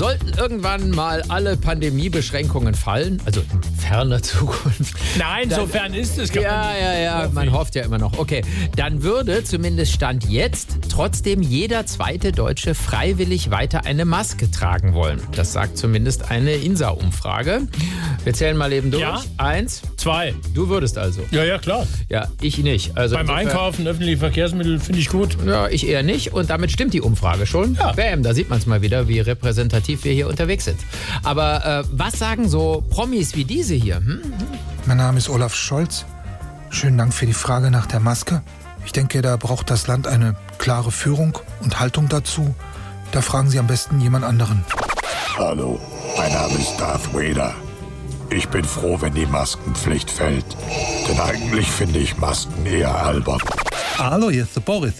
Sollten irgendwann mal alle Pandemiebeschränkungen fallen, also in ferner Zukunft. Nein, Dann- so fern ist es gar Ja, nicht. ja, ja, man ich. hofft ja immer noch. Okay, dann würde zumindest Stand jetzt trotzdem jeder zweite Deutsche freiwillig weiter eine Maske tragen wollen. Das sagt zumindest eine INSA-Umfrage. Wir zählen mal eben durch. Ja. Eins, Zwei. du würdest also. Ja, ja, klar. Ja, ich nicht. Also Beim insofern- Einkaufen, öffentliche Verkehrsmittel finde ich gut. Ja, ich eher nicht. Und damit stimmt die Umfrage schon. Ja. Bam, da sieht man es mal wieder, wie repräsentativ wir hier unterwegs sind. Aber äh, was sagen so Promis wie diese hier? Hm? Mein Name ist Olaf Scholz. Schönen Dank für die Frage nach der Maske. Ich denke, da braucht das Land eine klare Führung und Haltung dazu. Da fragen Sie am besten jemand anderen. Hallo, mein Name ist Darth Vader. Ich bin froh, wenn die Maskenpflicht fällt. Denn eigentlich finde ich Masken eher albern. Hallo, hier ist der Boris.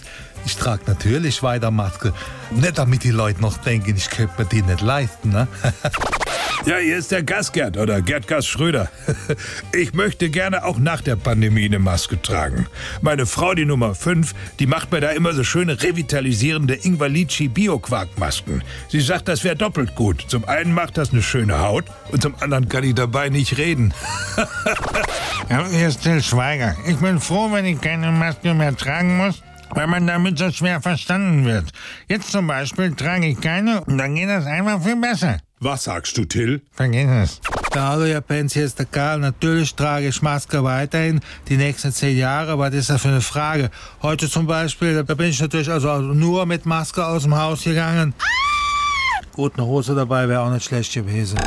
Ich trage natürlich weiter Maske. Nicht damit die Leute noch denken, ich könnte mir die nicht leisten, ne? Ja, hier ist der Gasgerd oder Gerdgas Schröder. Ich möchte gerne auch nach der Pandemie eine Maske tragen. Meine Frau, die Nummer 5, die macht mir da immer so schöne revitalisierende Ingvalici Bio-Quark-Masken. Sie sagt, das wäre doppelt gut. Zum einen macht das eine schöne Haut und zum anderen kann ich dabei nicht reden. Hallo, hier ist Till Schweiger. Ich bin froh, wenn ich keine Maske mehr tragen muss, weil man damit so schwer verstanden wird. Jetzt zum Beispiel trage ich keine und dann geht das einfach viel besser. Was sagst du, Till? Vergiss es. Ja, hallo, Herr Benz, hier ist der Karl. Natürlich trage ich Maske weiterhin die nächsten zehn Jahre, aber das ist ja für eine Frage. Heute zum Beispiel, da bin ich natürlich also nur mit Maske aus dem Haus gegangen. Gut, eine Hose dabei wäre auch nicht schlecht gewesen.